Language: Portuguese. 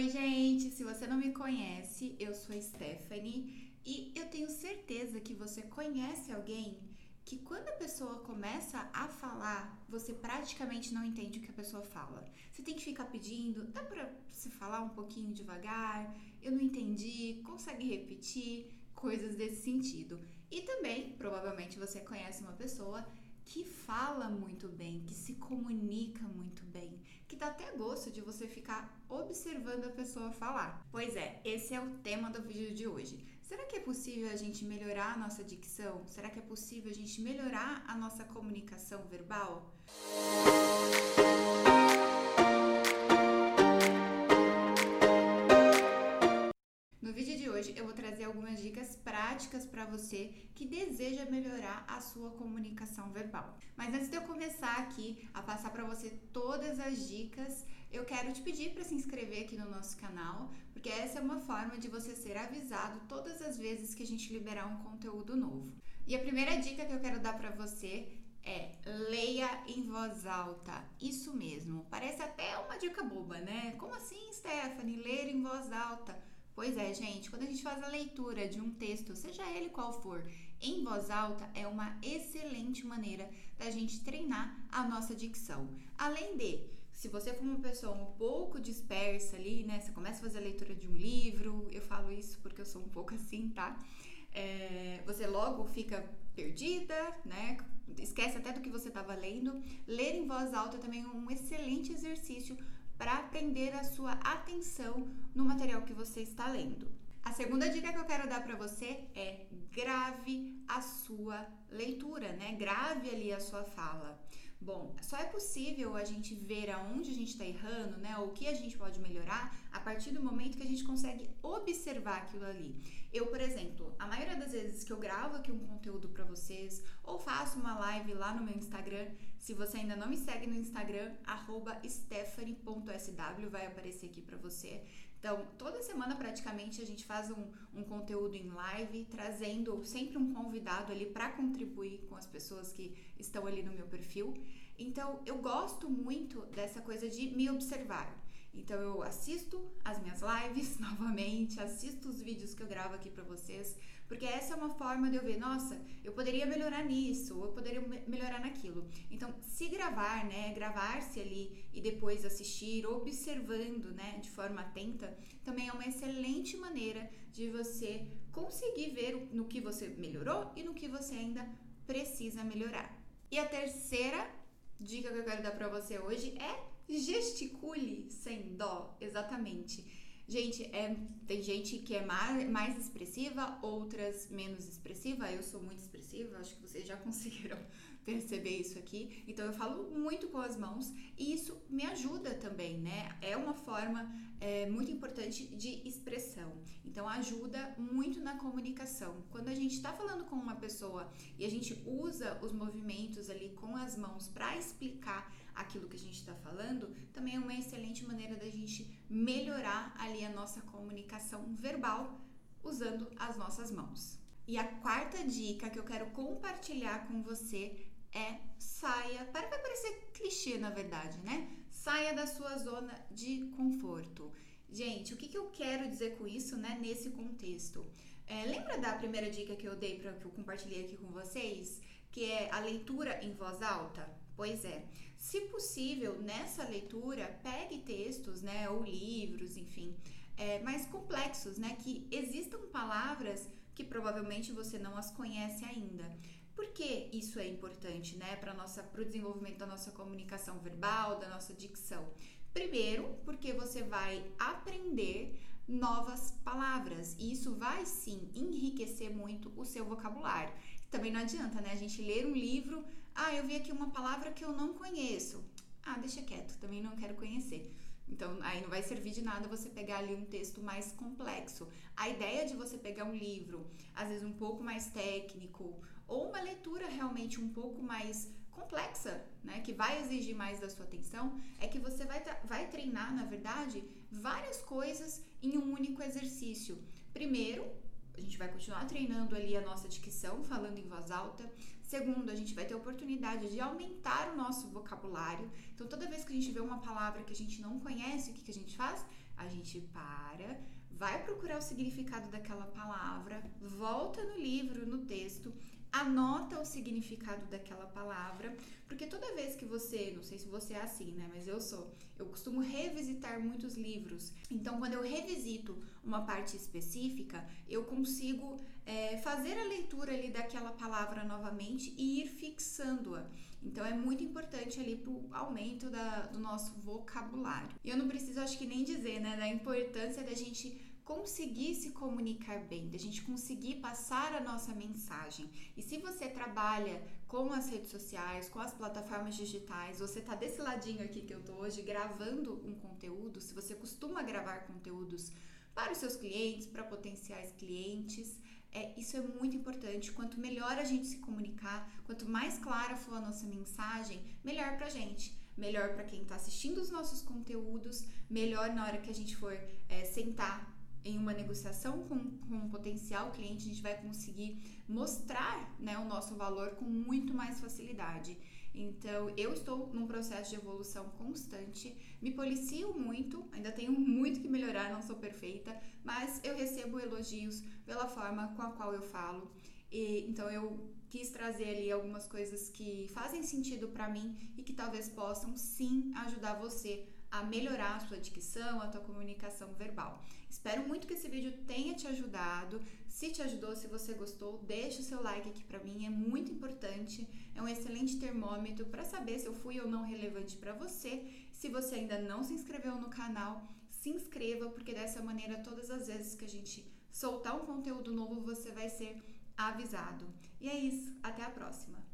Oi, gente! Se você não me conhece, eu sou Stephanie e eu tenho certeza que você conhece alguém que quando a pessoa começa a falar, você praticamente não entende o que a pessoa fala. Você tem que ficar pedindo, dá pra se falar um pouquinho devagar? Eu não entendi, consegue repetir? Coisas desse sentido. E também, provavelmente você conhece uma pessoa que fala muito bem, que se comunica muito bem, que dá até gosto de você ficar observando a pessoa falar. Pois é, esse é o tema do vídeo de hoje. Será que é possível a gente melhorar a nossa dicção? Será que é possível a gente melhorar a nossa comunicação verbal? No hoje eu vou trazer algumas dicas práticas para você que deseja melhorar a sua comunicação verbal. Mas antes de eu começar aqui a passar para você todas as dicas, eu quero te pedir para se inscrever aqui no nosso canal, porque essa é uma forma de você ser avisado todas as vezes que a gente liberar um conteúdo novo. E a primeira dica que eu quero dar para você é leia em voz alta. Isso mesmo. Parece até uma dica boba, né? Como assim, Stephanie? Ler em voz alta? Pois é, gente, quando a gente faz a leitura de um texto, seja ele qual for, em voz alta, é uma excelente maneira da gente treinar a nossa dicção. Além de, se você for uma pessoa um pouco dispersa ali, né, você começa a fazer a leitura de um livro, eu falo isso porque eu sou um pouco assim, tá? É, você logo fica perdida, né? Esquece até do que você estava lendo. Ler em voz alta também é um excelente exercício para prender a sua atenção no material que você está lendo. A segunda dica que eu quero dar para você é grave a sua leitura, né? Grave ali a sua fala. Bom, só é possível a gente ver aonde a gente está errando, né? Ou o que a gente pode melhorar a partir do momento que a gente consegue observar aquilo ali. Eu, por exemplo, a maioria das vezes que eu gravo aqui um conteúdo para vocês ou faço uma live lá no meu Instagram, se você ainda não me segue no Instagram, stephanie.sw vai aparecer aqui para você. Então, toda semana praticamente a gente faz um, um conteúdo em live, trazendo sempre um convidado ali para contribuir com as pessoas que estão ali no meu perfil. Então, eu gosto muito dessa coisa de me observar. Então eu assisto as minhas lives novamente, assisto os vídeos que eu gravo aqui para vocês, porque essa é uma forma de eu ver, nossa, eu poderia melhorar nisso, eu poderia melhorar naquilo. Então, se gravar, né, gravar-se ali e depois assistir, observando, né, de forma atenta, também é uma excelente maneira de você conseguir ver no que você melhorou e no que você ainda precisa melhorar. E a terceira dica que eu quero dar para você hoje é gesticule sem dó, exatamente. Gente, é, tem gente que é mais, mais expressiva, outras menos expressiva. Eu sou muito expressiva, acho que vocês já conseguiram perceber isso aqui. Então eu falo muito com as mãos e isso me ajuda também, né? É uma forma é, muito importante de expressão. Então ajuda muito na comunicação. Quando a gente está falando com uma pessoa e a gente usa os movimentos ali com as mãos para explicar aquilo que a gente está falando, também é uma excelente maneira da gente melhorar ali a nossa comunicação verbal usando as nossas mãos. E a quarta dica que eu quero compartilhar com você é saia, para parecer clichê na verdade, né? Saia da sua zona de conforto. Gente, o que, que eu quero dizer com isso, né, nesse contexto? É, lembra da primeira dica que eu dei para que eu compartilhei aqui com vocês, que é a leitura em voz alta? Pois é. Se possível, nessa leitura, pegue textos, né, ou livros, enfim, é, mais complexos, né, que existam palavras que provavelmente você não as conhece ainda. Por que isso é importante, né, para nossa, para o desenvolvimento da nossa comunicação verbal, da nossa dicção? Primeiro, porque você vai aprender novas palavras e isso vai sim enriquecer muito o seu vocabulário. Também não adianta, né, a gente ler um livro ah, eu vi aqui uma palavra que eu não conheço. Ah, deixa quieto, também não quero conhecer. Então, aí não vai servir de nada você pegar ali um texto mais complexo. A ideia de você pegar um livro, às vezes um pouco mais técnico, ou uma leitura realmente um pouco mais complexa, né, que vai exigir mais da sua atenção, é que você vai, vai treinar, na verdade, várias coisas em um único exercício. Primeiro, a gente vai continuar treinando ali a nossa dicção, falando em voz alta. Segundo, a gente vai ter oportunidade de aumentar o nosso vocabulário. Então, toda vez que a gente vê uma palavra que a gente não conhece, o que, que a gente faz? A gente para, vai procurar o significado daquela palavra, volta no livro, no texto, anota o significado daquela palavra, porque toda vez que você, não sei se você é assim, né, mas eu sou, eu costumo revisitar muitos livros. Então, quando eu revisito uma parte específica, eu consigo é, fazer a leitura ali daquela palavra novamente e ir fixando-a. Então, é muito importante ali para o aumento da, do nosso vocabulário. E eu não preciso, acho que nem dizer, né, da importância da gente conseguir se comunicar bem, da gente conseguir passar a nossa mensagem. E se você trabalha com as redes sociais, com as plataformas digitais, você tá desse ladinho aqui que eu tô hoje gravando um conteúdo, se você costuma gravar conteúdos para os seus clientes, para potenciais clientes, é, isso é muito importante. Quanto melhor a gente se comunicar, quanto mais clara for a nossa mensagem, melhor pra gente melhor para quem está assistindo os nossos conteúdos, melhor na hora que a gente for é, sentar em uma negociação com, com um potencial cliente, a gente vai conseguir mostrar né, o nosso valor com muito mais facilidade. Então, eu estou num processo de evolução constante, me policio muito, ainda tenho muito que melhorar, não sou perfeita, mas eu recebo elogios pela forma com a qual eu falo. E, então, eu quis trazer ali algumas coisas que fazem sentido para mim e que talvez possam sim ajudar você a melhorar a sua dicção, a tua comunicação verbal. Espero muito que esse vídeo tenha te ajudado. Se te ajudou, se você gostou, deixa o seu like aqui para mim, é muito importante. É um excelente termômetro para saber se eu fui ou não relevante para você. Se você ainda não se inscreveu no canal, se inscreva, porque dessa maneira todas as vezes que a gente soltar um conteúdo novo, você vai ser avisado. E é isso, até a próxima.